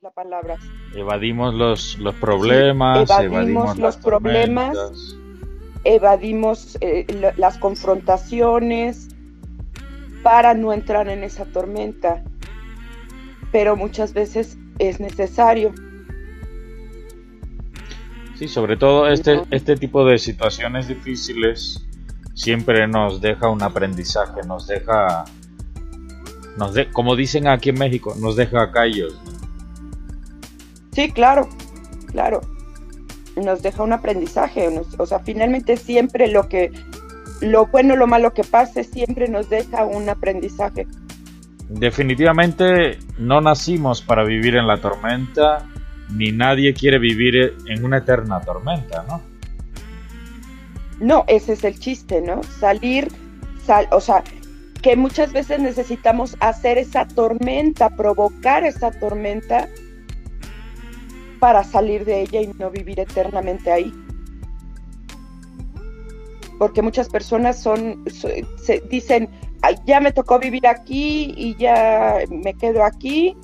es la palabra. Evadimos los, los problemas, sí, evadimos, los problemas, evadimos eh, las confrontaciones para no entrar en esa tormenta. Pero muchas veces es necesario. Sí, sobre todo este, este tipo de situaciones difíciles siempre nos deja un aprendizaje, nos deja, nos de, como dicen aquí en México, nos deja callos. Sí, claro, claro. Nos deja un aprendizaje, o sea, finalmente siempre lo que, lo bueno, lo malo que pase, siempre nos deja un aprendizaje. Definitivamente no nacimos para vivir en la tormenta, ni nadie quiere vivir en una eterna tormenta, ¿no? No, ese es el chiste, ¿no? Salir, sal, o sea, que muchas veces necesitamos hacer esa tormenta, provocar esa tormenta para salir de ella y no vivir eternamente ahí. Porque muchas personas son, se dicen, ya me tocó vivir aquí y ya me quedo aquí,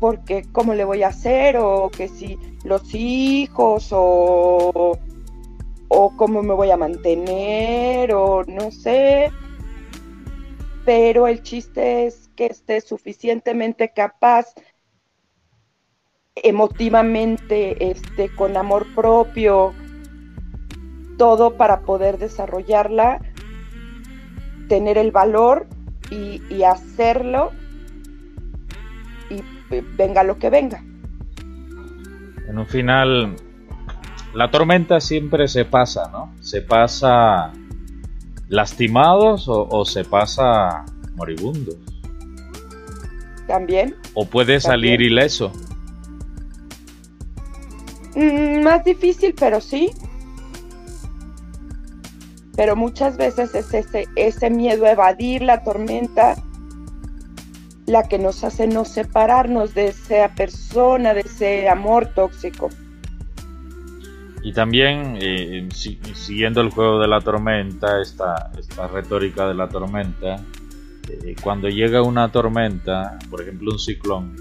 porque cómo le voy a hacer, o que si los hijos, o, o cómo me voy a mantener, o no sé. Pero el chiste es que esté suficientemente capaz emotivamente, este, con amor propio, todo para poder desarrollarla, tener el valor y, y hacerlo y eh, venga lo que venga. En un final, la tormenta siempre se pasa, ¿no? Se pasa lastimados o, o se pasa moribundos. También. O puede salir También. ileso. Mm, más difícil, pero sí. Pero muchas veces es ese, ese miedo a evadir la tormenta la que nos hace no separarnos de esa persona, de ese amor tóxico. Y también, eh, si- siguiendo el juego de la tormenta, esta, esta retórica de la tormenta, eh, cuando llega una tormenta, por ejemplo un ciclón,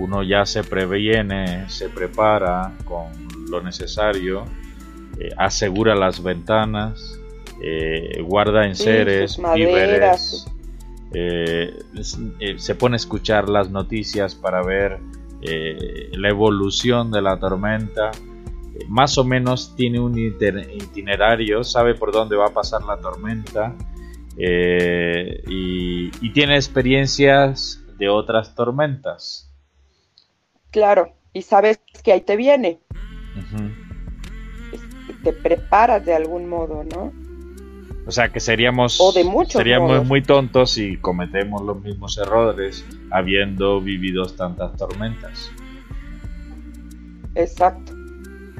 uno ya se previene, se prepara con lo necesario, eh, asegura las ventanas, eh, guarda Sí, enseres, maderas, víveres, eh, eh, se pone a escuchar las noticias para ver la evolución de la tormenta. Más o menos tiene un itinerario, sabe por dónde va a pasar la tormenta y, y tiene experiencias de otras tormentas. Claro, y sabes que ahí te viene, Ujú. te preparas de algún modo, ¿no? O sea que seríamos, O de muchos seríamos modos. muy tontos si cometemos los mismos errores habiendo vivido tantas tormentas. Exacto.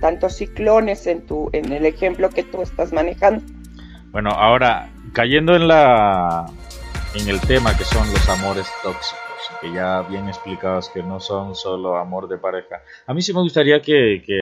Tantos ciclones en tu, en el ejemplo que tú estás manejando. Bueno, ahora cayendo en la en el tema que son los amores tóxicos, que ya bien explicados que no son solo amor de pareja. A mí sí me gustaría que, que